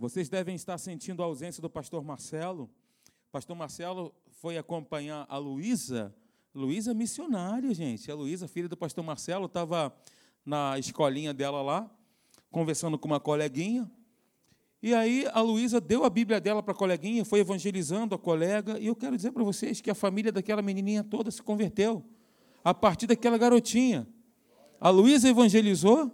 Vocês devem estar sentindo a ausência do pastor Marcelo. O pastor Marcelo foi acompanhar a Luísa. Luísa missionária, gente. A Luísa, filha do pastor Marcelo, estava na escolinha dela lá, conversando com uma coleguinha. E aí a Luísa deu a Bíblia dela para a coleguinha, foi evangelizando a colega. E eu quero dizer para vocês que a família daquela menininha toda se converteu a partir daquela garotinha. A Luísa evangelizou,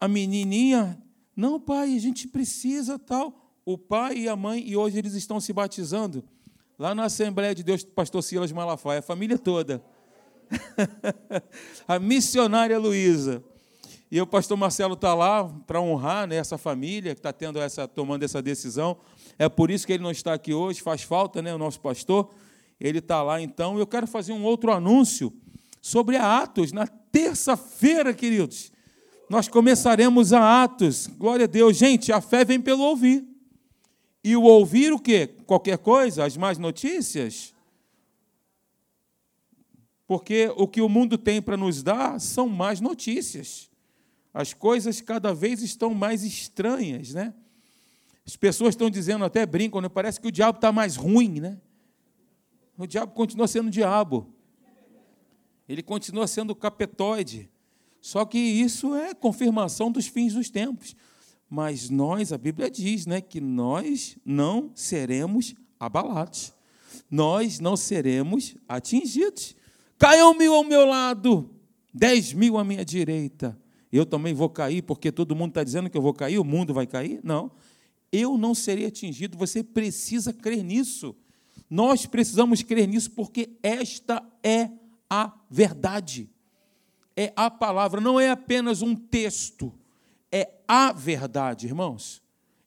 a menininha, não, pai, a gente precisa tal. O pai e a mãe, e hoje eles estão se batizando lá na Assembleia de Deus, pastor Silas Malafaia, a família toda. a missionária Luísa. E o pastor Marcelo está lá para honrar né, essa família que está tendo essa, tomando essa decisão. É por isso que ele não está aqui hoje, faz falta, né, o nosso pastor. Ele está lá então. Eu quero fazer um outro anúncio sobre a Atos, na terça-feira, queridos. Nós começaremos a Atos. Glória a Deus. Gente, a fé vem pelo ouvir. E o ouvir o quê? Qualquer coisa? As más notícias? Porque o que o mundo tem para nos dar são más notícias. As coisas cada vez estão mais estranhas, né? As pessoas estão dizendo, até brincam, né? parece que o diabo está mais ruim, né? O diabo continua sendo diabo. Ele continua sendo capetoide. Só que isso é confirmação dos fins dos tempos. Mas nós, a Bíblia diz, né, que nós não seremos abalados. Nós não seremos atingidos. Caiam mil ao meu lado, dez mil à minha direita eu também vou cair porque todo mundo está dizendo que eu vou cair, o mundo vai cair? Não. Eu não serei atingido, você precisa crer nisso. Nós precisamos crer nisso porque esta é a verdade. É a palavra, não é apenas um texto, é a verdade, irmãos.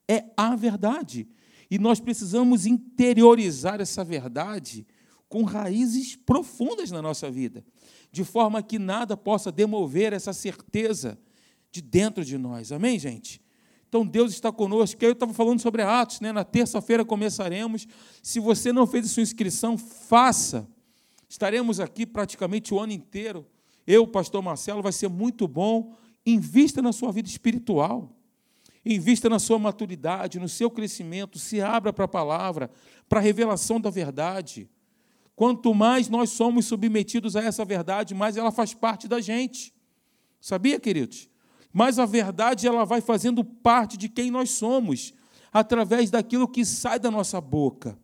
É a verdade. E nós precisamos interiorizar essa verdade com raízes profundas na nossa vida de forma que nada possa demover essa certeza de dentro de nós. Amém, gente? Então Deus está conosco. Eu estava falando sobre Atos, né? Na terça-feira começaremos. Se você não fez a sua inscrição, faça. Estaremos aqui praticamente o ano inteiro. Eu, pastor Marcelo, vai ser muito bom. Invista na sua vida espiritual. Invista na sua maturidade, no seu crescimento, se abra para a palavra, para a revelação da verdade. Quanto mais nós somos submetidos a essa verdade, mais ela faz parte da gente. Sabia, queridos? Mas a verdade ela vai fazendo parte de quem nós somos, através daquilo que sai da nossa boca.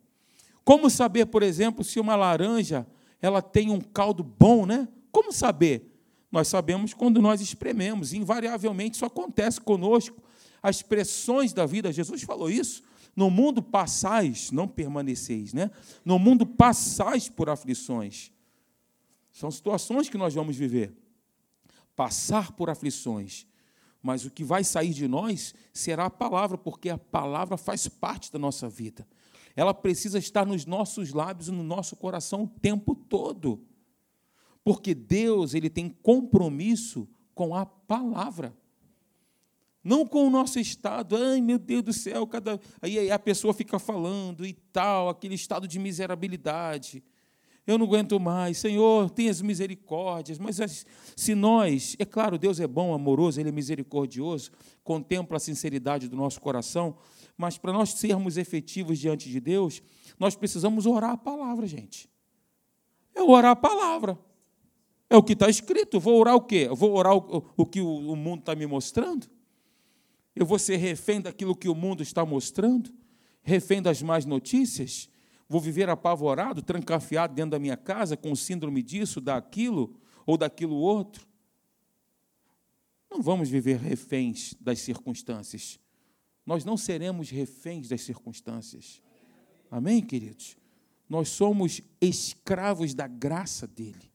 Como saber, por exemplo, se uma laranja ela tem um caldo bom, né? Como saber? Nós sabemos quando nós esprememos. Invariavelmente isso acontece conosco. As pressões da vida, Jesus falou isso. No mundo passais, não permaneceis, né? No mundo passais por aflições. São situações que nós vamos viver. Passar por aflições. Mas o que vai sair de nós será a palavra, porque a palavra faz parte da nossa vida. Ela precisa estar nos nossos lábios e no nosso coração o tempo todo. Porque Deus, ele tem compromisso com a palavra não com o nosso estado, ai meu Deus do céu, cada... aí a pessoa fica falando e tal, aquele estado de miserabilidade. Eu não aguento mais, Senhor, tenha as misericórdias. Mas se nós, é claro, Deus é bom, amoroso, Ele é misericordioso, contempla a sinceridade do nosso coração, mas para nós sermos efetivos diante de Deus, nós precisamos orar a palavra, gente. É orar a palavra. É o que está escrito. Vou orar o quê? vou orar o, o que o, o mundo está me mostrando? Eu vou ser refém daquilo que o mundo está mostrando? Refém das más notícias? Vou viver apavorado, trancafiado dentro da minha casa com síndrome disso, daquilo ou daquilo outro? Não vamos viver reféns das circunstâncias. Nós não seremos reféns das circunstâncias. Amém, queridos? Nós somos escravos da graça dele.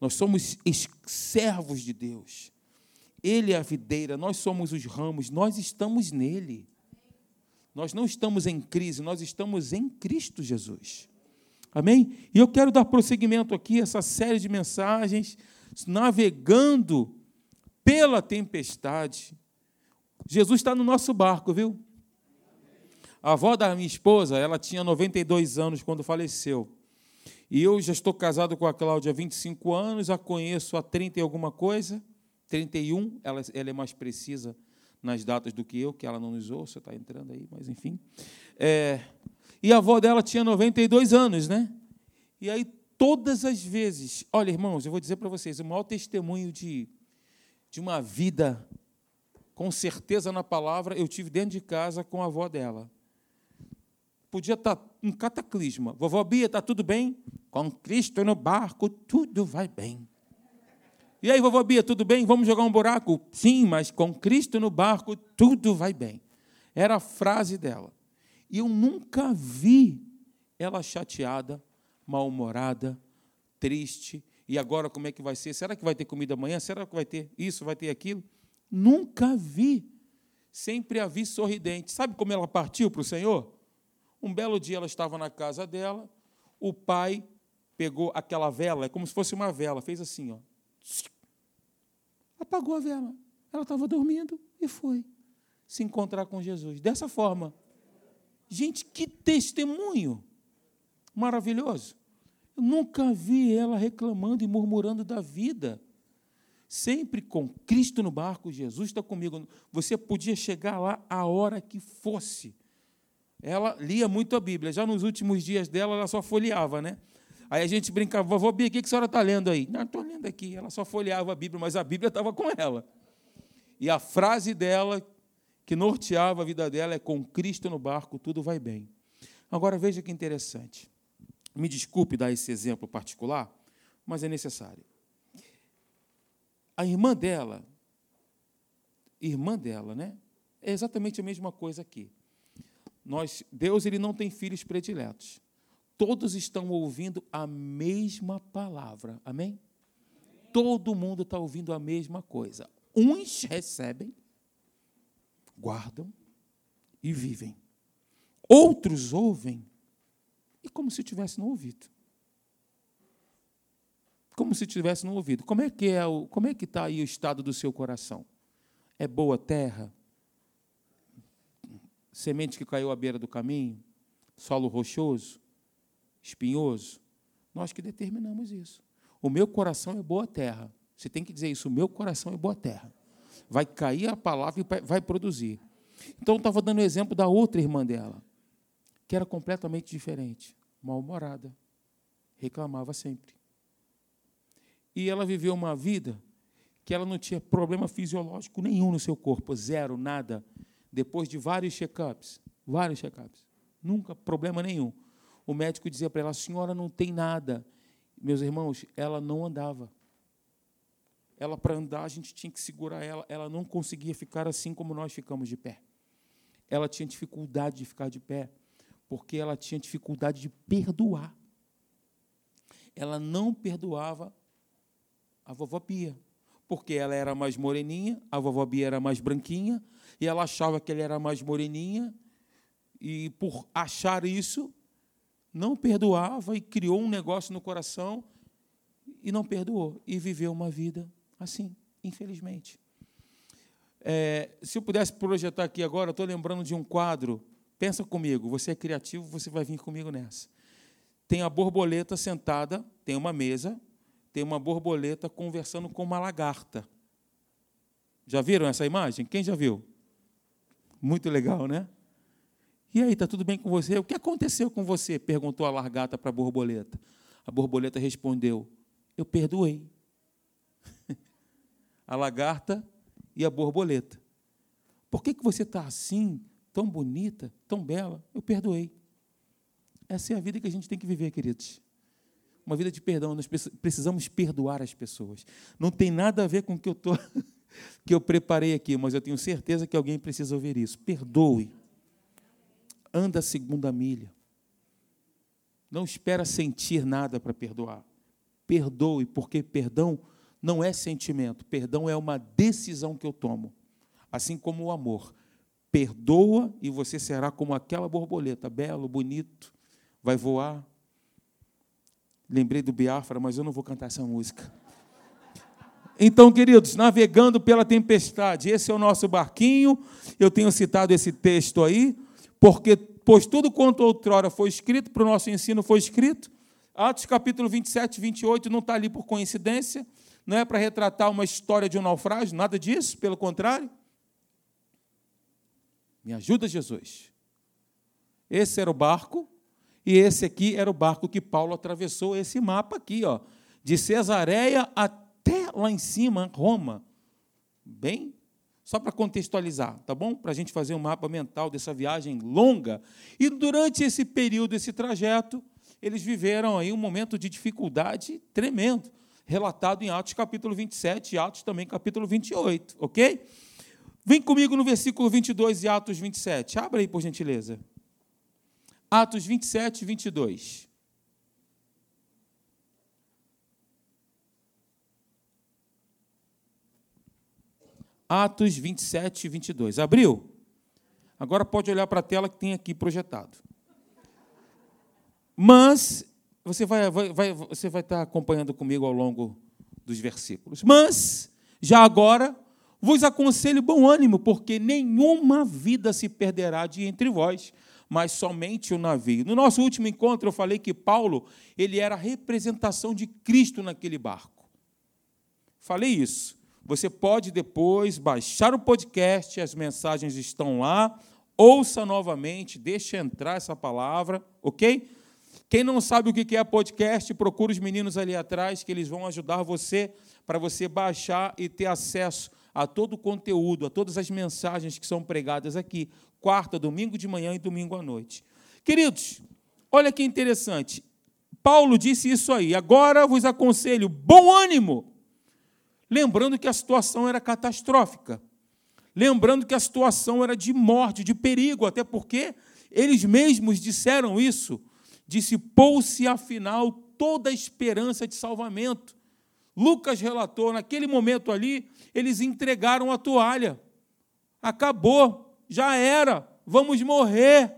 Nós somos servos de Deus. Ele é a videira, nós somos os ramos, nós estamos nele. Nós não estamos em crise, nós estamos em Cristo Jesus. Amém? E eu quero dar prosseguimento aqui a essa série de mensagens, navegando pela tempestade. Jesus está no nosso barco, viu? A avó da minha esposa, ela tinha 92 anos quando faleceu. E eu já estou casado com a Cláudia há 25 anos, a conheço há 30 e alguma coisa. 31, ela, ela é mais precisa nas datas do que eu, que ela não nos ouça, está entrando aí, mas enfim. É, e a avó dela tinha 92 anos, né? E aí, todas as vezes, olha, irmãos, eu vou dizer para vocês, o maior testemunho de, de uma vida com certeza na palavra, eu tive dentro de casa com a avó dela. Podia estar um cataclisma. Vovó Bia, está tudo bem? Com Cristo no barco, tudo vai bem. E aí, vovó Bia, tudo bem? Vamos jogar um buraco? Sim, mas com Cristo no barco, tudo vai bem. Era a frase dela. E eu nunca vi ela chateada, mal-humorada, triste. E agora como é que vai ser? Será que vai ter comida amanhã? Será que vai ter isso, vai ter aquilo? Nunca vi. Sempre a vi sorridente. Sabe como ela partiu para o Senhor? Um belo dia ela estava na casa dela, o pai pegou aquela vela, é como se fosse uma vela, fez assim, ó. Apagou a vela. Ela estava dormindo e foi se encontrar com Jesus. Dessa forma. Gente, que testemunho maravilhoso. Eu nunca vi ela reclamando e murmurando da vida sempre com Cristo no barco, Jesus está comigo. Você podia chegar lá a hora que fosse. Ela lia muito a Bíblia. Já nos últimos dias dela, ela só folheava, né? Aí a gente brincava, vovó Bia, o que a senhora está lendo aí? Não, estou lendo aqui. Ela só folheava a Bíblia, mas a Bíblia estava com ela. E a frase dela, que norteava a vida dela, é: com Cristo no barco, tudo vai bem. Agora veja que interessante. Me desculpe dar esse exemplo particular, mas é necessário. A irmã dela, irmã dela, né? É exatamente a mesma coisa aqui. Nós, Deus ele não tem filhos prediletos. Todos estão ouvindo a mesma palavra. Amém? Todo mundo está ouvindo a mesma coisa. Uns recebem, guardam e vivem. Outros ouvem e como se tivesse não ouvido como se tivesse no ouvido. Como é que é o, como é que está aí o estado do seu coração? É boa terra? Semente que caiu à beira do caminho? Solo rochoso? Espinhoso? Nós que determinamos isso. O meu coração é boa terra. Você tem que dizer isso, o meu coração é boa terra. Vai cair a palavra e vai produzir. Então, eu estava dando o exemplo da outra irmã dela, que era completamente diferente, mal-humorada, reclamava sempre. E ela viveu uma vida que ela não tinha problema fisiológico nenhum no seu corpo, zero, nada. Depois de vários check-ups, vários check-ups, nunca problema nenhum. O médico dizia para ela: a senhora não tem nada. Meus irmãos, ela não andava. Ela, para andar, a gente tinha que segurar ela. Ela não conseguia ficar assim como nós ficamos de pé. Ela tinha dificuldade de ficar de pé, porque ela tinha dificuldade de perdoar. Ela não perdoava a vovó Pia. Porque ela era mais moreninha, a vovó Bia era mais branquinha, e ela achava que ele era mais moreninha, e por achar isso, não perdoava e criou um negócio no coração e não perdoou. E viveu uma vida assim, infelizmente. É, se eu pudesse projetar aqui agora, estou lembrando de um quadro. Pensa comigo, você é criativo, você vai vir comigo nessa. Tem a borboleta sentada, tem uma mesa, tem uma borboleta conversando com uma lagarta. Já viram essa imagem? Quem já viu? Muito legal, né? E aí, está tudo bem com você? O que aconteceu com você? perguntou a lagarta para a borboleta. A borboleta respondeu: Eu perdoei. a lagarta e a borboleta. Por que, que você está assim, tão bonita, tão bela? Eu perdoei. Essa é a vida que a gente tem que viver, queridos uma vida de perdão. Nós precisamos perdoar as pessoas. Não tem nada a ver com o que eu tô, que eu preparei aqui, mas eu tenho certeza que alguém precisa ouvir isso. Perdoe. Anda a segunda milha. Não espera sentir nada para perdoar. Perdoe, porque perdão não é sentimento, perdão é uma decisão que eu tomo. Assim como o amor. Perdoa e você será como aquela borboleta, belo, bonito, vai voar, Lembrei do Biafra, mas eu não vou cantar essa música. Então, queridos, navegando pela tempestade, esse é o nosso barquinho. Eu tenho citado esse texto aí, porque, pois tudo quanto outrora foi escrito, para o nosso ensino foi escrito. Atos capítulo 27, 28 não está ali por coincidência, não é para retratar uma história de um naufrágio, nada disso, pelo contrário. Me ajuda, Jesus. Esse era o barco, e esse aqui era o barco que Paulo atravessou, esse mapa aqui, ó, de Cesareia até lá em cima, Roma. Bem, só para contextualizar, tá bom? Para a gente fazer um mapa mental dessa viagem longa. E durante esse período, esse trajeto, eles viveram aí um momento de dificuldade tremendo, relatado em Atos capítulo 27 e Atos também capítulo 28, ok? Vem comigo no versículo 22 de Atos 27. Abra aí, por gentileza. Atos 27 e 22. Atos 27 e 22. Abriu? Agora pode olhar para a tela que tem aqui projetado. Mas, você vai, vai, vai, você vai estar acompanhando comigo ao longo dos versículos. Mas, já agora, vos aconselho bom ânimo, porque nenhuma vida se perderá de entre vós, mas somente o navio. No nosso último encontro, eu falei que Paulo ele era a representação de Cristo naquele barco. Falei isso. Você pode depois baixar o podcast, as mensagens estão lá, ouça novamente, deixe entrar essa palavra, ok? Quem não sabe o que é podcast, procura os meninos ali atrás, que eles vão ajudar você para você baixar e ter acesso a todo o conteúdo, a todas as mensagens que são pregadas aqui, quarta, domingo de manhã e domingo à noite. Queridos, olha que interessante. Paulo disse isso aí. Agora vos aconselho, bom ânimo lembrando que a situação era catastrófica, lembrando que a situação era de morte, de perigo, até porque eles mesmos disseram isso, dissipou-se afinal toda a esperança de salvamento. Lucas relatou, naquele momento ali, eles entregaram a toalha. Acabou, já era, vamos morrer.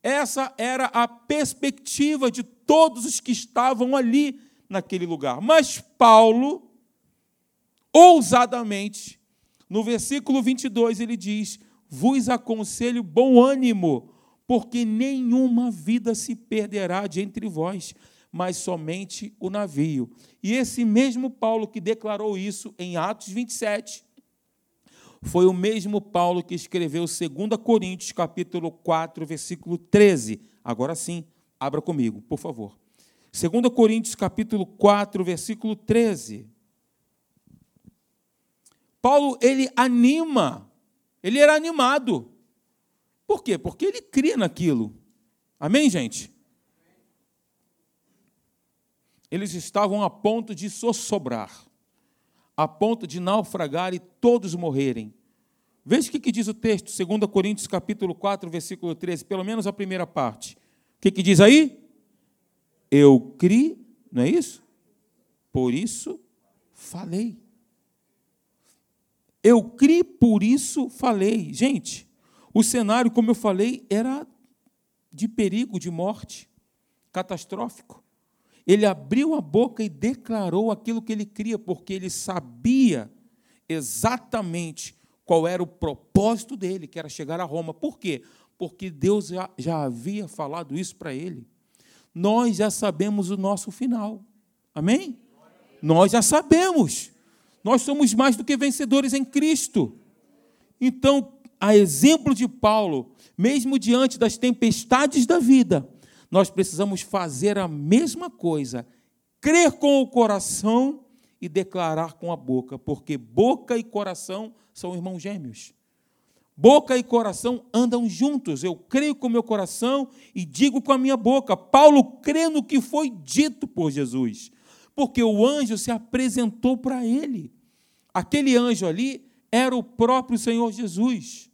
Essa era a perspectiva de todos os que estavam ali naquele lugar. Mas Paulo, ousadamente. No versículo 22 ele diz: Vos aconselho bom ânimo, porque nenhuma vida se perderá de entre vós, mas somente o navio. E esse mesmo Paulo que declarou isso em Atos 27, foi o mesmo Paulo que escreveu 2 Coríntios, capítulo 4, versículo 13. Agora sim, abra comigo, por favor. 2 Coríntios, capítulo 4, versículo 13. Paulo, ele anima, ele era animado. Por quê? Porque ele cria naquilo. Amém, gente? Eles estavam a ponto de sossobrar, a ponto de naufragar e todos morrerem. Veja o que, diz o texto, 2 Coríntios capítulo 4, versículo 13, pelo menos a primeira parte. O que, diz aí? Eu criei, não é isso? Por isso falei. Eu criei, por isso falei. Gente, o cenário, como eu falei, era de perigo, de morte, catastrófico. Ele abriu a boca e declarou aquilo que ele cria, porque ele sabia exatamente qual era o propósito dele, que era chegar a Roma. Por quê? Porque Deus já, já havia falado isso para ele. Nós já sabemos o nosso final. Amém? Nós já sabemos. Nós somos mais do que vencedores em Cristo. Então, a exemplo de Paulo, mesmo diante das tempestades da vida, nós precisamos fazer a mesma coisa, crer com o coração e declarar com a boca, porque boca e coração são irmãos gêmeos. Boca e coração andam juntos. Eu creio com o meu coração e digo com a minha boca. Paulo crê no que foi dito por Jesus porque o anjo se apresentou para ele. Aquele anjo ali era o próprio Senhor Jesus.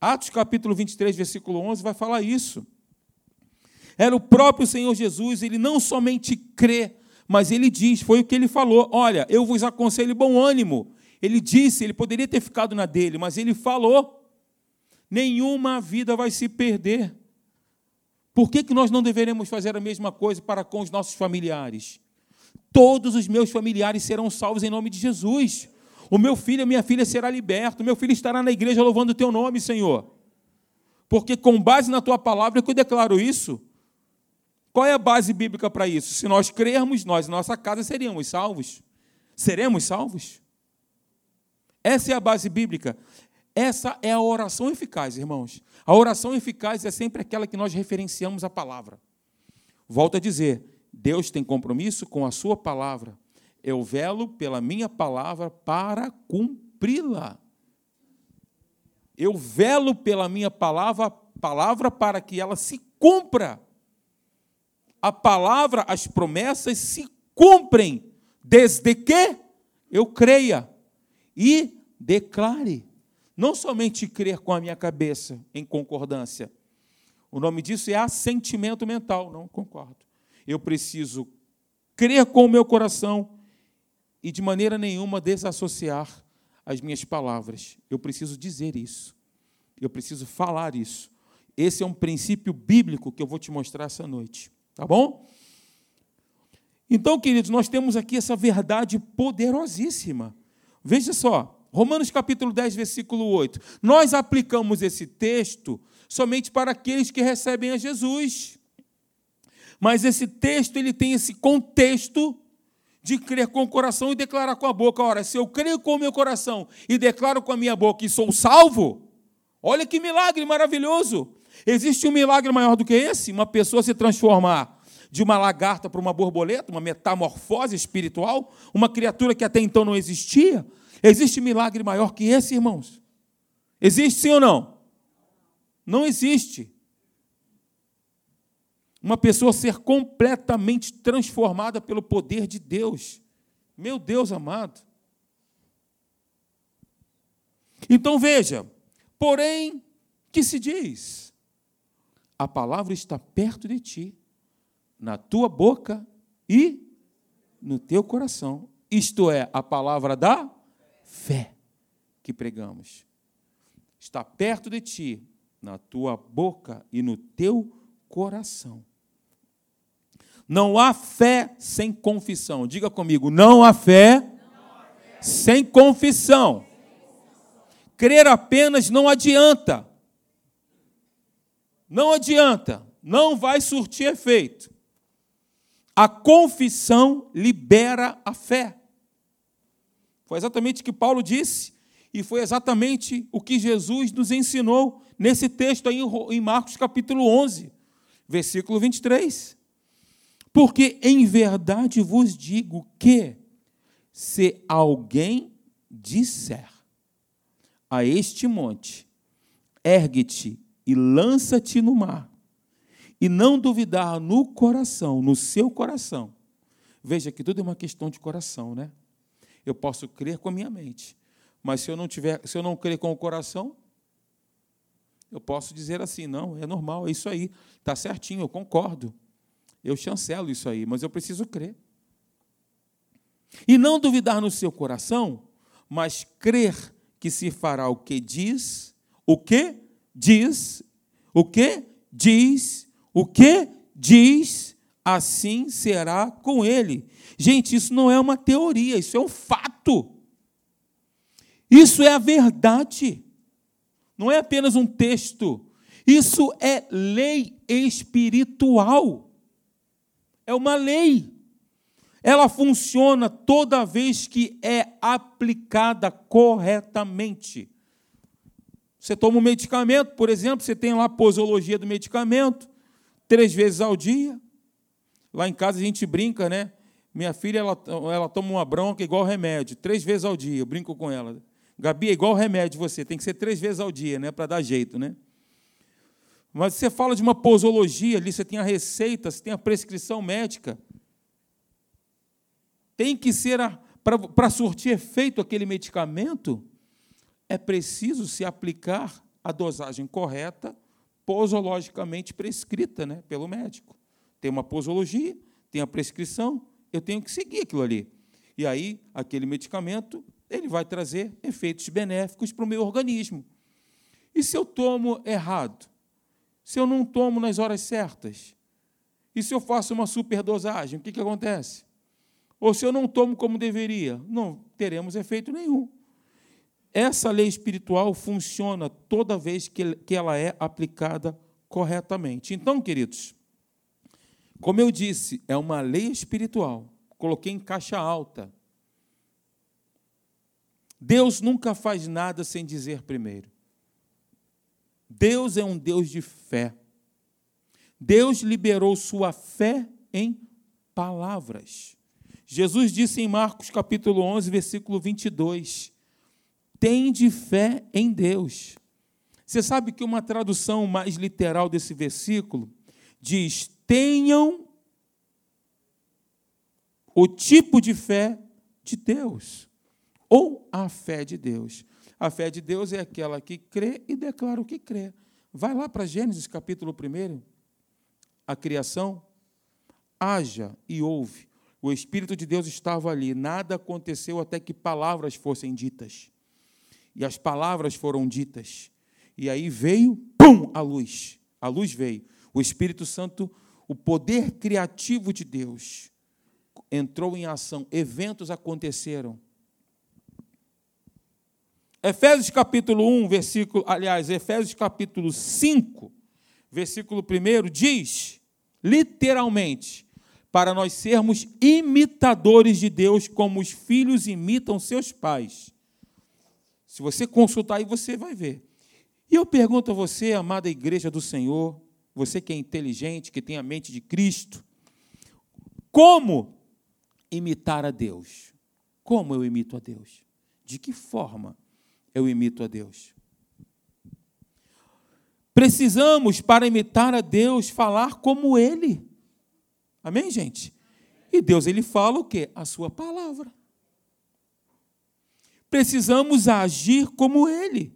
Atos capítulo 23, versículo 11 vai falar isso. Era o próprio Senhor Jesus, ele não somente crê, mas ele diz, foi o que ele falou: Olha, eu vos aconselho bom ânimo. Ele disse, ele poderia ter ficado na dele, mas ele falou: nenhuma vida vai se perder. Por que, que nós não deveremos fazer a mesma coisa para com os nossos familiares? Todos os meus familiares serão salvos em nome de Jesus. O meu filho, a minha filha será liberto. O meu filho estará na igreja louvando o teu nome, Senhor. Porque com base na tua palavra é que eu declaro isso. Qual é a base bíblica para isso? Se nós crermos, nós, nossa casa, seríamos salvos. Seremos salvos? Essa é a base bíblica. Essa é a oração eficaz, irmãos. A oração eficaz é sempre aquela que nós referenciamos a palavra. Volto a dizer, Deus tem compromisso com a sua palavra. Eu velo pela minha palavra para cumpri-la. Eu velo pela minha palavra, palavra para que ela se cumpra. A palavra, as promessas se cumprem, desde que eu creia e declare. Não somente crer com a minha cabeça em concordância. O nome disso é assentimento mental. Não concordo. Eu preciso crer com o meu coração e de maneira nenhuma desassociar as minhas palavras. Eu preciso dizer isso. Eu preciso falar isso. Esse é um princípio bíblico que eu vou te mostrar essa noite. Tá bom? Então, queridos, nós temos aqui essa verdade poderosíssima. Veja só, Romanos capítulo 10, versículo 8. Nós aplicamos esse texto somente para aqueles que recebem a Jesus. Mas esse texto ele tem esse contexto de crer com o coração e declarar com a boca. Ora, se eu creio com o meu coração e declaro com a minha boca e sou salvo, olha que milagre maravilhoso. Existe um milagre maior do que esse? Uma pessoa se transformar de uma lagarta para uma borboleta, uma metamorfose espiritual, uma criatura que até então não existia. Existe milagre maior que esse, irmãos? Existe sim ou não? Não existe. Uma pessoa ser completamente transformada pelo poder de Deus. Meu Deus amado. Então veja, porém, que se diz? A palavra está perto de ti, na tua boca e no teu coração. Isto é, a palavra da fé que pregamos. Está perto de ti, na tua boca e no teu coração. Não há fé sem confissão. Diga comigo, não há fé, sem confissão. Crer apenas não adianta. Não adianta, não vai surtir efeito. A confissão libera a fé. Foi exatamente o que Paulo disse e foi exatamente o que Jesus nos ensinou nesse texto aí em Marcos capítulo 11, versículo 23. Porque em verdade vos digo que, se alguém disser a este monte, ergue-te e lança-te no mar, e não duvidar no coração, no seu coração. Veja que tudo é uma questão de coração, né? Eu posso crer com a minha mente, mas se eu não tiver, se eu não crer com o coração, eu posso dizer assim, não, é normal, é isso aí, está certinho, eu concordo. Eu chancelo isso aí, mas eu preciso crer. E não duvidar no seu coração, mas crer que se fará o que diz, o que diz, o que diz, o que diz, assim será com ele. Gente, isso não é uma teoria, isso é um fato. Isso é a verdade. Não é apenas um texto. Isso é lei espiritual. É uma lei. Ela funciona toda vez que é aplicada corretamente. Você toma um medicamento, por exemplo, você tem lá a posologia do medicamento, três vezes ao dia. Lá em casa a gente brinca, né? Minha filha, ela, ela toma uma bronca igual remédio, três vezes ao dia, eu brinco com ela. Gabi, é igual remédio você, tem que ser três vezes ao dia, né, para dar jeito, né? Mas você fala de uma posologia ali, você tem a receita, você tem a prescrição médica. Tem que ser, para surtir efeito aquele medicamento, é preciso se aplicar a dosagem correta, posologicamente prescrita né, pelo médico. Tem uma posologia, tem a prescrição, eu tenho que seguir aquilo ali. E aí, aquele medicamento, ele vai trazer efeitos benéficos para o meu organismo. E se eu tomo errado? Se eu não tomo nas horas certas? E se eu faço uma superdosagem, o que, que acontece? Ou se eu não tomo como deveria? Não teremos efeito nenhum. Essa lei espiritual funciona toda vez que ela é aplicada corretamente. Então, queridos, como eu disse, é uma lei espiritual. Coloquei em caixa alta. Deus nunca faz nada sem dizer primeiro. Deus é um Deus de fé. Deus liberou sua fé em palavras. Jesus disse em Marcos capítulo 11, versículo 22: Tende fé em Deus. Você sabe que uma tradução mais literal desse versículo diz: tenham o tipo de fé de Deus, ou a fé de Deus. A fé de Deus é aquela que crê e declara o que crê. Vai lá para Gênesis capítulo 1, a criação, haja e ouve. O Espírito de Deus estava ali, nada aconteceu até que palavras fossem ditas. E as palavras foram ditas. E aí veio, pum, a luz. A luz veio. O Espírito Santo, o poder criativo de Deus, entrou em ação. Eventos aconteceram. Efésios capítulo 1, versículo, aliás, Efésios capítulo 5, versículo 1 diz, literalmente, para nós sermos imitadores de Deus, como os filhos imitam seus pais. Se você consultar aí, você vai ver. E eu pergunto a você, amada igreja do Senhor, você que é inteligente, que tem a mente de Cristo, como imitar a Deus? Como eu imito a Deus? De que forma eu imito a Deus? Precisamos, para imitar a Deus, falar como Ele. Amém, gente? E Deus, Ele fala o quê? A Sua palavra. Precisamos agir como Ele.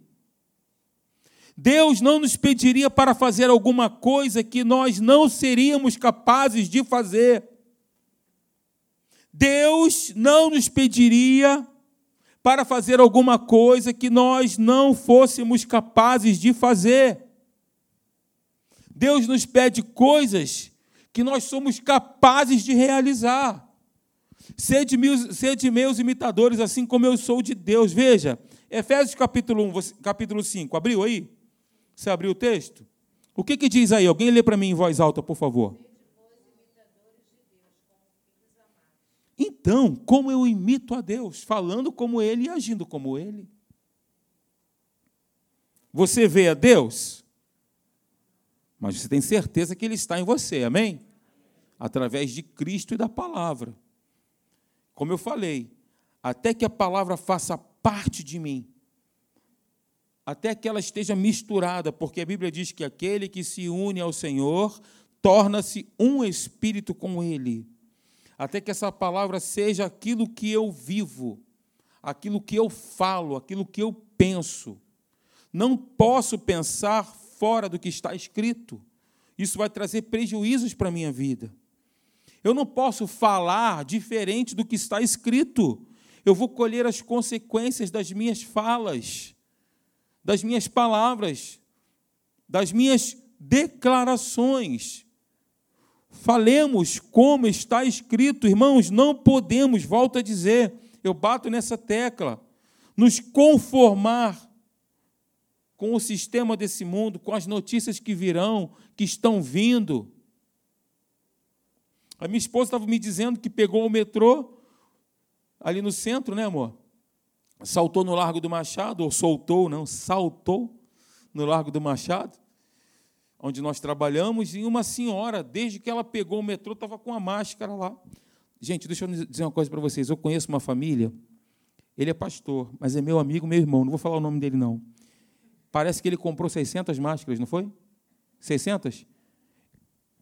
Deus não nos pediria para fazer alguma coisa que nós não seríamos capazes de fazer. Deus não nos pediria para fazer alguma coisa que nós não fôssemos capazes de fazer. Deus nos pede coisas que nós somos capazes de realizar. Sede meus, sede meus imitadores, assim como eu sou de Deus. Veja, Efésios capítulo 1, capítulo 5. Abriu aí? Você abriu o texto? O que, que diz aí? Alguém lê para mim em voz alta, por favor. Então, como eu imito a Deus? Falando como Ele e agindo como Ele. Você vê a Deus, mas você tem certeza que Ele está em você, amém? Através de Cristo e da palavra. Como eu falei, até que a palavra faça parte de mim, até que ela esteja misturada, porque a Bíblia diz que aquele que se une ao Senhor torna-se um espírito com Ele. Até que essa palavra seja aquilo que eu vivo, aquilo que eu falo, aquilo que eu penso. Não posso pensar fora do que está escrito. Isso vai trazer prejuízos para a minha vida. Eu não posso falar diferente do que está escrito. Eu vou colher as consequências das minhas falas das minhas palavras, das minhas declarações. Falemos como está escrito, irmãos, não podemos, volto a dizer, eu bato nessa tecla, nos conformar com o sistema desse mundo, com as notícias que virão, que estão vindo. A minha esposa estava me dizendo que pegou o metrô ali no centro, né, amor? saltou no Largo do Machado, ou soltou, não, saltou no Largo do Machado, onde nós trabalhamos, e uma senhora, desde que ela pegou o metrô, estava com a máscara lá. Gente, deixa eu dizer uma coisa para vocês. Eu conheço uma família, ele é pastor, mas é meu amigo, meu irmão, não vou falar o nome dele, não. Parece que ele comprou 600 máscaras, não foi? 600?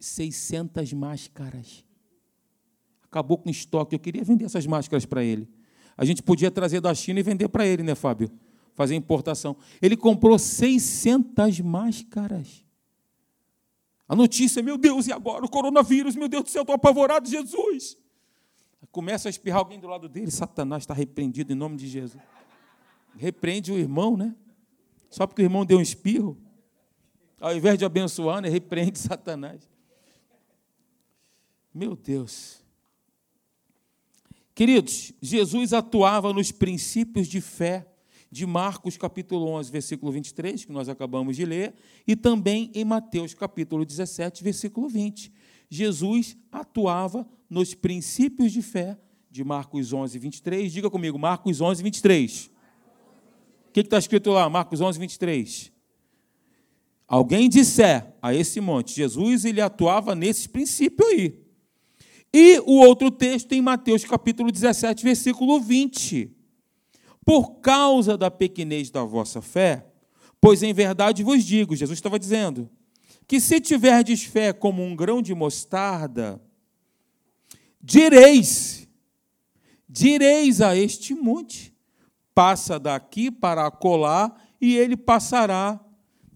600 máscaras. Acabou com estoque. Eu queria vender essas máscaras para ele. A gente podia trazer da China e vender para ele, né, Fábio? Fazer importação. Ele comprou 600 máscaras. A notícia, meu Deus, e agora? O coronavírus, meu Deus do céu, estou apavorado, Jesus. Começa a espirrar alguém do lado dele, Satanás está repreendido em nome de Jesus. Repreende o irmão, né? Só porque o irmão deu um espirro. Ao invés de abençoar, né? repreende Satanás. Meu Deus. Queridos, Jesus atuava nos princípios de fé de Marcos capítulo 11, versículo 23, que nós acabamos de ler, e também em Mateus capítulo 17, versículo 20. Jesus atuava nos princípios de fé de Marcos 11, 23. Diga comigo, Marcos 11, 23. O que está escrito lá? Marcos 11, 23. alguém disser a esse monte, Jesus ele atuava nesse princípio aí. E o outro texto em Mateus capítulo 17, versículo 20. Por causa da pequenez da vossa fé, pois em verdade vos digo, Jesus estava dizendo, que se tiverdes fé como um grão de mostarda, direis, direis a este monte, passa daqui para acolá, e ele passará,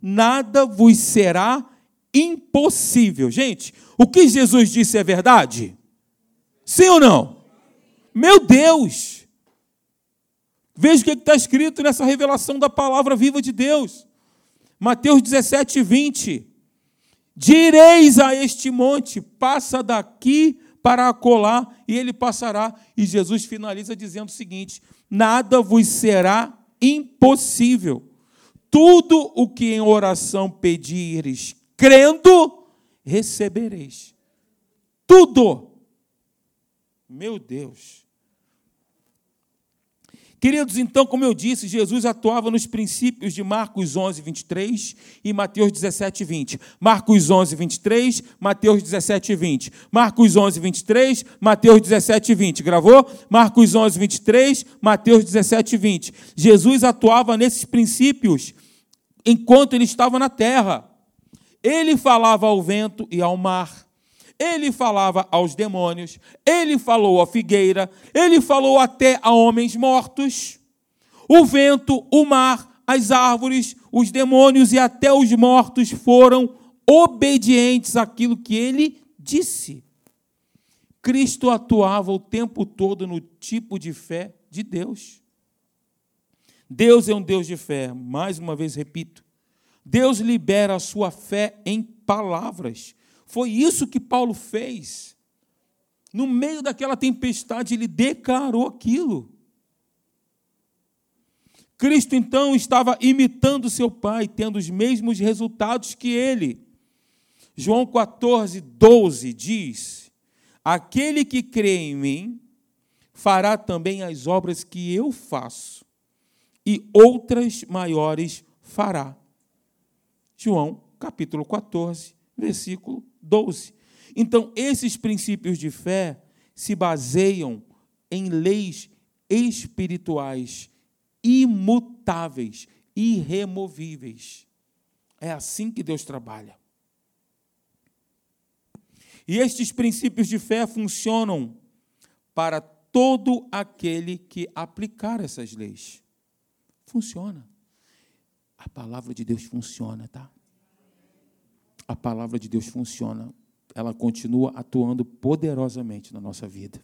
nada vos será impossível. Gente, o que Jesus disse é verdade? Sim ou não? Meu Deus! Veja o que está escrito nessa revelação da palavra viva de Deus. Mateus 17, 20. Direis a este monte, passa daqui para acolá, e ele passará. E Jesus finaliza dizendo o seguinte: nada vos será impossível. Tudo o que em oração pedires, crendo, recebereis. Tudo. Meu Deus. Queridos, então, como eu disse, Jesus atuava nos princípios de Marcos 11, 23 e Mateus 17, 20. Marcos 11, 23, Mateus 17, 20. Marcos 11, 23, Mateus 17, 20. Gravou? Marcos 11, 23, Mateus 17, 20. Jesus atuava nesses princípios enquanto ele estava na terra. Ele falava ao vento e ao mar ele falava aos demônios, ele falou à figueira, ele falou até a homens mortos. O vento, o mar, as árvores, os demônios e até os mortos foram obedientes àquilo que ele disse. Cristo atuava o tempo todo no tipo de fé de Deus. Deus é um Deus de fé, mais uma vez repito. Deus libera a sua fé em palavras. Foi isso que Paulo fez. No meio daquela tempestade, ele declarou aquilo. Cristo então estava imitando seu Pai, tendo os mesmos resultados que ele. João 14, 12 diz: Aquele que crê em mim fará também as obras que eu faço, e outras maiores fará. João capítulo 14, versículo 12. Então, esses princípios de fé se baseiam em leis espirituais imutáveis, irremovíveis. É assim que Deus trabalha. E estes princípios de fé funcionam para todo aquele que aplicar essas leis. Funciona. A palavra de Deus funciona, tá? A palavra de Deus funciona, ela continua atuando poderosamente na nossa vida.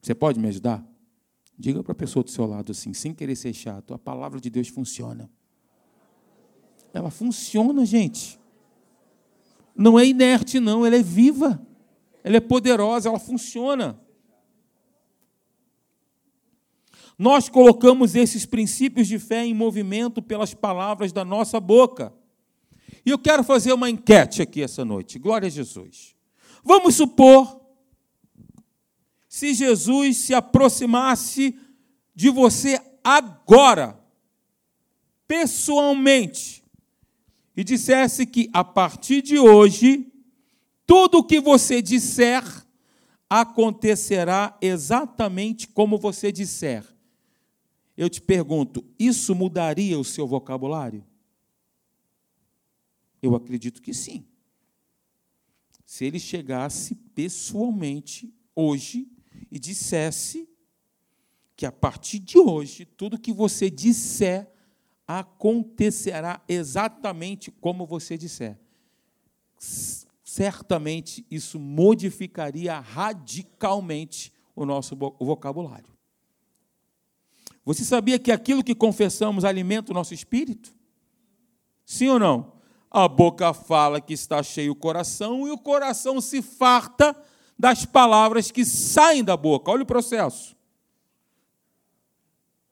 Você pode me ajudar? Diga para a pessoa do seu lado assim, sem querer ser chato, a palavra de Deus funciona. Ela funciona, gente. Não é inerte, não, ela é viva. Ela é poderosa, ela funciona. Nós colocamos esses princípios de fé em movimento pelas palavras da nossa boca. E eu quero fazer uma enquete aqui essa noite. Glória a Jesus. Vamos supor se Jesus se aproximasse de você agora, pessoalmente, e dissesse que a partir de hoje, tudo o que você disser acontecerá exatamente como você disser. Eu te pergunto, isso mudaria o seu vocabulário? Eu acredito que sim. Se ele chegasse pessoalmente hoje e dissesse que a partir de hoje, tudo que você disser acontecerá exatamente como você disser. Certamente isso modificaria radicalmente o nosso vocabulário. Você sabia que aquilo que confessamos alimenta o nosso espírito? Sim ou não? A boca fala que está cheio o coração e o coração se farta das palavras que saem da boca. Olha o processo.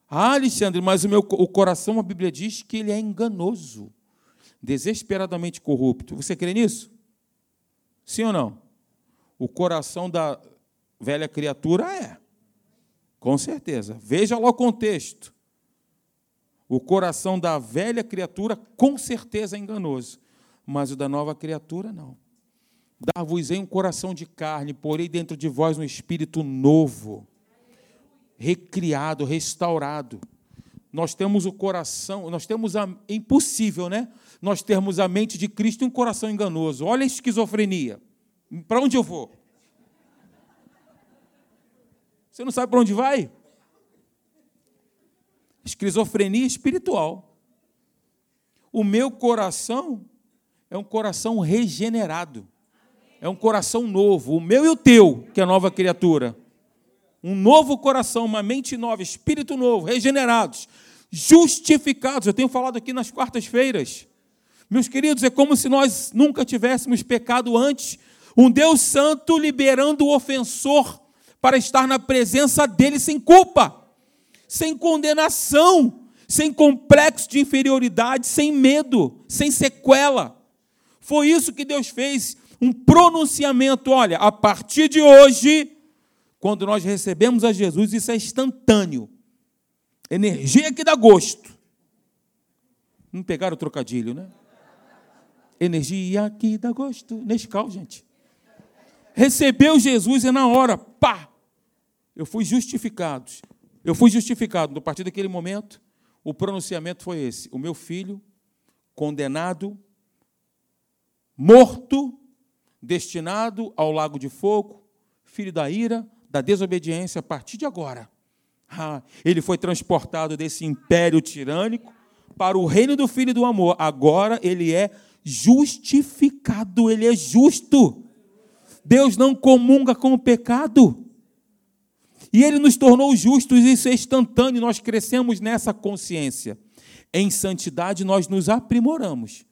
Ah, Alexandre, mas o meu o coração, a Bíblia diz que ele é enganoso, desesperadamente corrupto. Você crê nisso? Sim ou não? O coração da velha criatura é. Com certeza. Veja lá o contexto. O coração da velha criatura com certeza é enganoso, mas o da nova criatura não. Dar-vos-ei um coração de carne, porém dentro de vós um espírito novo, recriado, restaurado. Nós temos o coração, nós temos a. É impossível, né? Nós termos a mente de Cristo e um coração enganoso. Olha a esquizofrenia. Para onde eu vou? Você não sabe para onde vai? Esquizofrenia espiritual. O meu coração é um coração regenerado. É um coração novo, o meu e o teu, que é nova criatura. Um novo coração, uma mente nova, espírito novo, regenerados, justificados. Eu tenho falado aqui nas quartas-feiras. Meus queridos, é como se nós nunca tivéssemos pecado antes. Um Deus Santo liberando o ofensor para estar na presença dele sem culpa, sem condenação, sem complexo de inferioridade, sem medo, sem sequela. Foi isso que Deus fez, um pronunciamento. Olha, a partir de hoje, quando nós recebemos a Jesus, isso é instantâneo. Energia que dá gosto. Não pegaram o trocadilho, né? Energia que dá gosto. Nescau, gente. Recebeu Jesus e na hora, pá! Eu fui justificado. Eu fui justificado. A partir daquele momento, o pronunciamento foi esse: o meu filho, condenado, morto, destinado ao lago de fogo, filho da ira, da desobediência, a partir de agora. Ah, ele foi transportado desse império tirânico para o reino do filho do amor. Agora ele é justificado, ele é justo. Deus não comunga com o pecado. E ele nos tornou justos, isso é instantâneo, nós crescemos nessa consciência. Em santidade nós nos aprimoramos.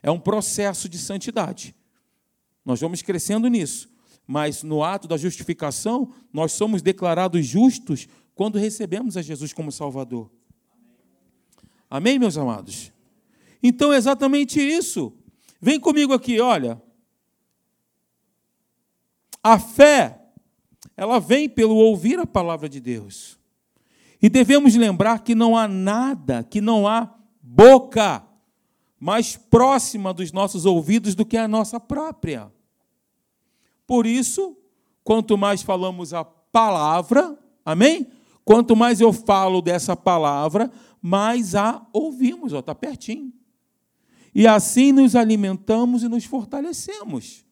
É um processo de santidade. Nós vamos crescendo nisso. Mas no ato da justificação, nós somos declarados justos quando recebemos a Jesus como Salvador. Amém, meus amados? Então é exatamente isso. Vem comigo aqui, olha. A fé, ela vem pelo ouvir a palavra de Deus. E devemos lembrar que não há nada, que não há boca mais próxima dos nossos ouvidos do que a nossa própria. Por isso, quanto mais falamos a palavra, amém? Quanto mais eu falo dessa palavra, mais a ouvimos, está pertinho. E assim nos alimentamos e nos fortalecemos.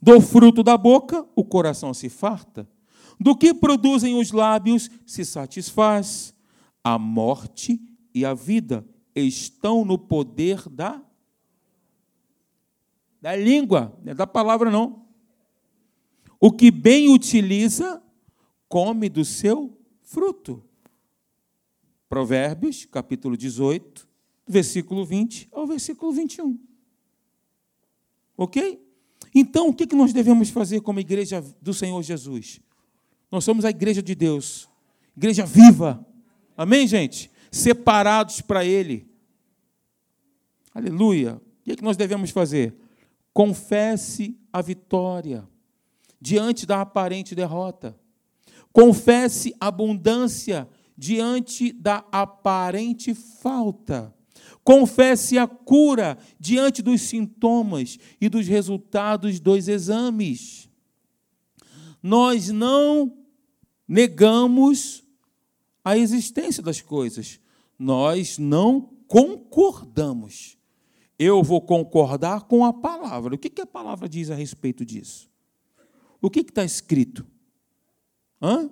Do fruto da boca, o coração se farta. Do que produzem os lábios, se satisfaz. A morte e a vida estão no poder da da língua, não é da palavra não. O que bem utiliza, come do seu fruto. Provérbios, capítulo 18, versículo 20 ao versículo 21. Ok? Então, o que nós devemos fazer como igreja do Senhor Jesus? Nós somos a igreja de Deus, igreja viva. Amém, gente? Separados para Ele. Aleluia. O que nós devemos fazer? Confesse a vitória diante da aparente derrota. Confesse abundância diante da aparente falta. Confesse a cura diante dos sintomas e dos resultados dos exames. Nós não negamos a existência das coisas, nós não concordamos. Eu vou concordar com a palavra. O que a palavra diz a respeito disso? O que está escrito? Hã?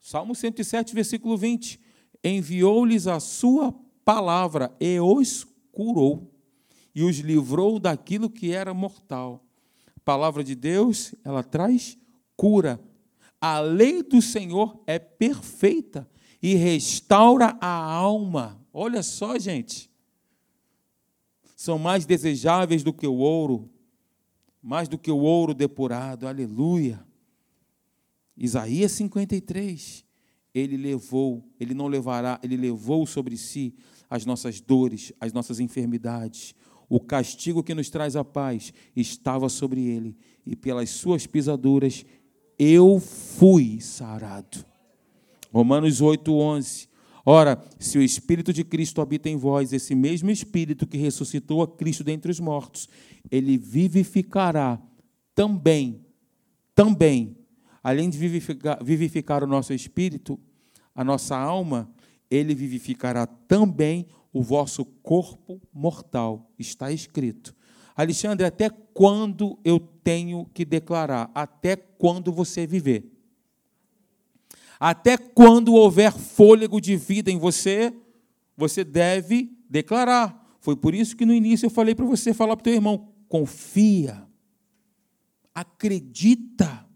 Salmo 107, versículo 20. Enviou-lhes a sua palavra e os curou e os livrou daquilo que era mortal. A palavra de Deus, ela traz cura. A lei do Senhor é perfeita e restaura a alma. Olha só, gente. São mais desejáveis do que o ouro, mais do que o ouro depurado. Aleluia. Isaías 53. Ele levou, ele não levará, ele levou sobre si as nossas dores, as nossas enfermidades. O castigo que nos traz a paz estava sobre ele, e pelas suas pisaduras eu fui sarado. Romanos 8:11. Ora, se o Espírito de Cristo habita em vós, esse mesmo Espírito que ressuscitou a Cristo dentre os mortos, ele vivificará também, também, além de vivificar, vivificar o nosso espírito, a nossa alma, ele vivificará também o vosso corpo mortal. Está escrito. Alexandre, até quando eu tenho que declarar? Até quando você viver. Até quando houver fôlego de vida em você, você deve declarar. Foi por isso que no início eu falei para você falar para o teu irmão: confia, acredita,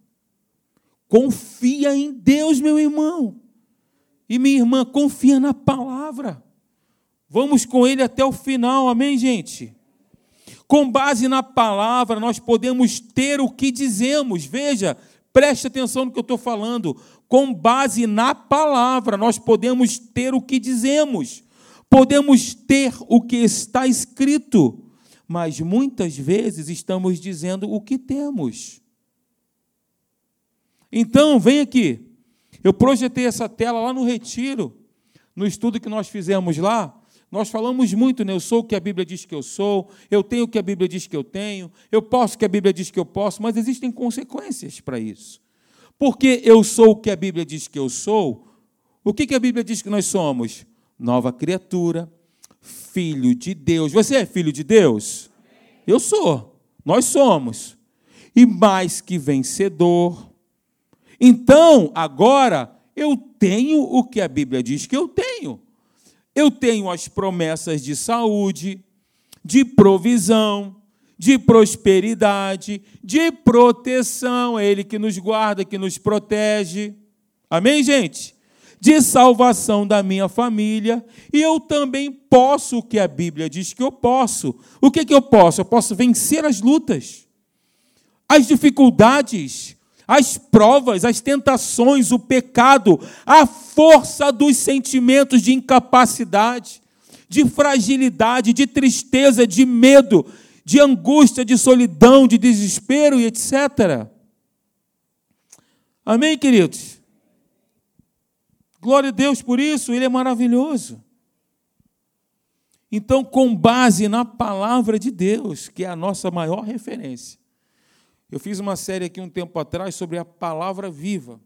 confia em Deus, meu irmão. E minha irmã, confia na palavra. Vamos com ele até o final, amém, gente? Com base na palavra, nós podemos ter o que dizemos. Veja, preste atenção no que eu estou falando. Com base na palavra, nós podemos ter o que dizemos. Podemos ter o que está escrito mas muitas vezes estamos dizendo o que temos. Então, vem aqui. Eu projetei essa tela lá no retiro, no estudo que nós fizemos lá. Nós falamos muito, né? Eu sou o que a Bíblia diz que eu sou, eu tenho o que a Bíblia diz que eu tenho, eu posso o que a Bíblia diz que eu posso, mas existem consequências para isso. Porque eu sou o que a Bíblia diz que eu sou, o que, que a Bíblia diz que nós somos? Nova criatura, filho de Deus. Você é filho de Deus? Eu sou. Nós somos. E mais que vencedor. Então, agora, eu tenho o que a Bíblia diz que eu tenho. Eu tenho as promessas de saúde, de provisão, de prosperidade, de proteção. É Ele que nos guarda, que nos protege. Amém, gente? de salvação da minha família, e eu também posso o que a Bíblia diz que eu posso. O que, que eu posso? Eu posso vencer as lutas, as dificuldades, as provas, as tentações, o pecado, a força dos sentimentos de incapacidade, de fragilidade, de tristeza, de medo, de angústia, de solidão, de desespero e etc. Amém, queridos? Glória a Deus por isso, Ele é maravilhoso. Então, com base na palavra de Deus, que é a nossa maior referência, eu fiz uma série aqui um tempo atrás sobre a palavra viva,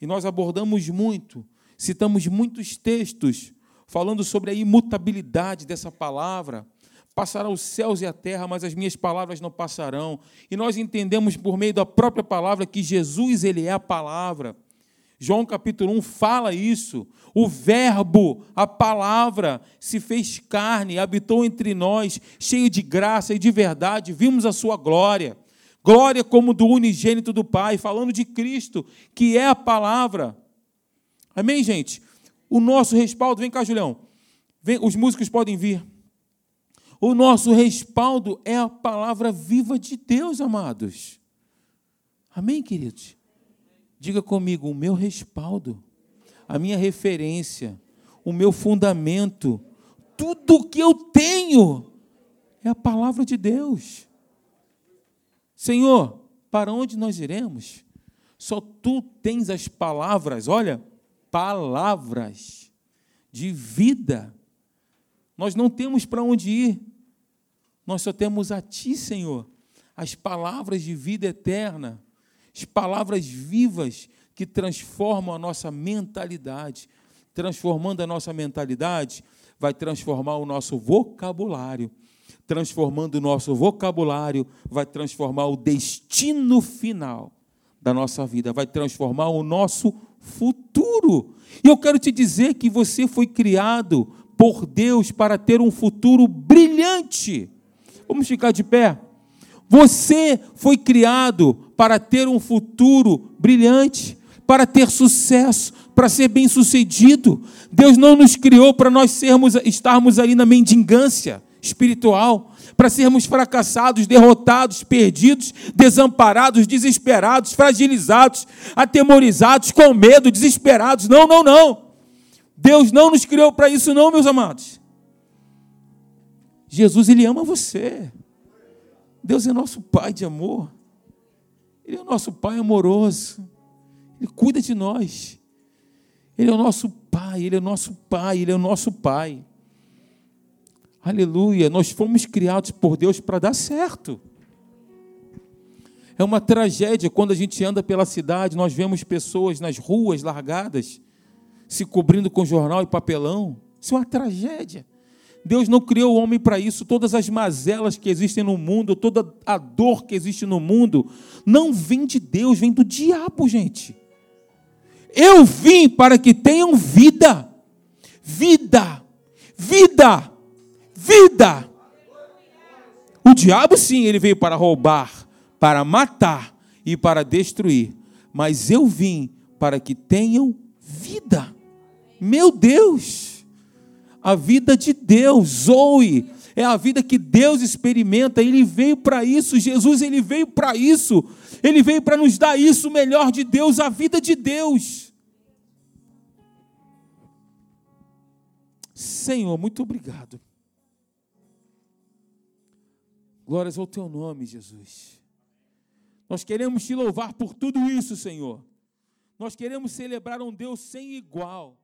e nós abordamos muito, citamos muitos textos falando sobre a imutabilidade dessa palavra. Passará os céus e a terra, mas as minhas palavras não passarão. E nós entendemos por meio da própria palavra que Jesus ele é a palavra. João capítulo 1 fala isso. O Verbo, a palavra, se fez carne, habitou entre nós, cheio de graça e de verdade, vimos a sua glória. Glória como do unigênito do Pai, falando de Cristo, que é a palavra. Amém, gente? O nosso respaldo, vem cá, Julião. Vem, os músicos podem vir. O nosso respaldo é a palavra viva de Deus, amados. Amém, queridos? Diga comigo, o meu respaldo, a minha referência, o meu fundamento, tudo que eu tenho é a palavra de Deus. Senhor, para onde nós iremos? Só tu tens as palavras, olha, palavras de vida. Nós não temos para onde ir. Nós só temos a ti, Senhor, as palavras de vida eterna as palavras vivas que transformam a nossa mentalidade. Transformando a nossa mentalidade, vai transformar o nosso vocabulário. Transformando o nosso vocabulário, vai transformar o destino final da nossa vida, vai transformar o nosso futuro. E eu quero te dizer que você foi criado por Deus para ter um futuro brilhante. Vamos ficar de pé? Você foi criado para ter um futuro brilhante, para ter sucesso, para ser bem-sucedido. Deus não nos criou para nós sermos estarmos ali na mendigância espiritual, para sermos fracassados, derrotados, perdidos, desamparados, desesperados, fragilizados, atemorizados, com medo, desesperados. Não, não, não. Deus não nos criou para isso não, meus amados. Jesus ele ama você. Deus é nosso Pai de amor. Ele é o nosso Pai amoroso. Ele cuida de nós. Ele é o nosso Pai. Ele é nosso Pai, Ele é o nosso Pai. Aleluia, nós fomos criados por Deus para dar certo. É uma tragédia quando a gente anda pela cidade, nós vemos pessoas nas ruas largadas, se cobrindo com jornal e papelão. Isso é uma tragédia. Deus não criou o homem para isso. Todas as mazelas que existem no mundo, toda a dor que existe no mundo, não vem de Deus, vem do diabo, gente. Eu vim para que tenham vida. Vida. Vida. Vida. O diabo, sim, ele veio para roubar, para matar e para destruir. Mas eu vim para que tenham vida. Meu Deus! A vida de Deus, Zoe, é a vida que Deus experimenta. Ele veio para isso. Jesus, ele veio para isso. Ele veio para nos dar isso, o melhor de Deus, a vida de Deus. Senhor, muito obrigado. Glórias ao teu nome, Jesus. Nós queremos te louvar por tudo isso, Senhor. Nós queremos celebrar um Deus sem igual.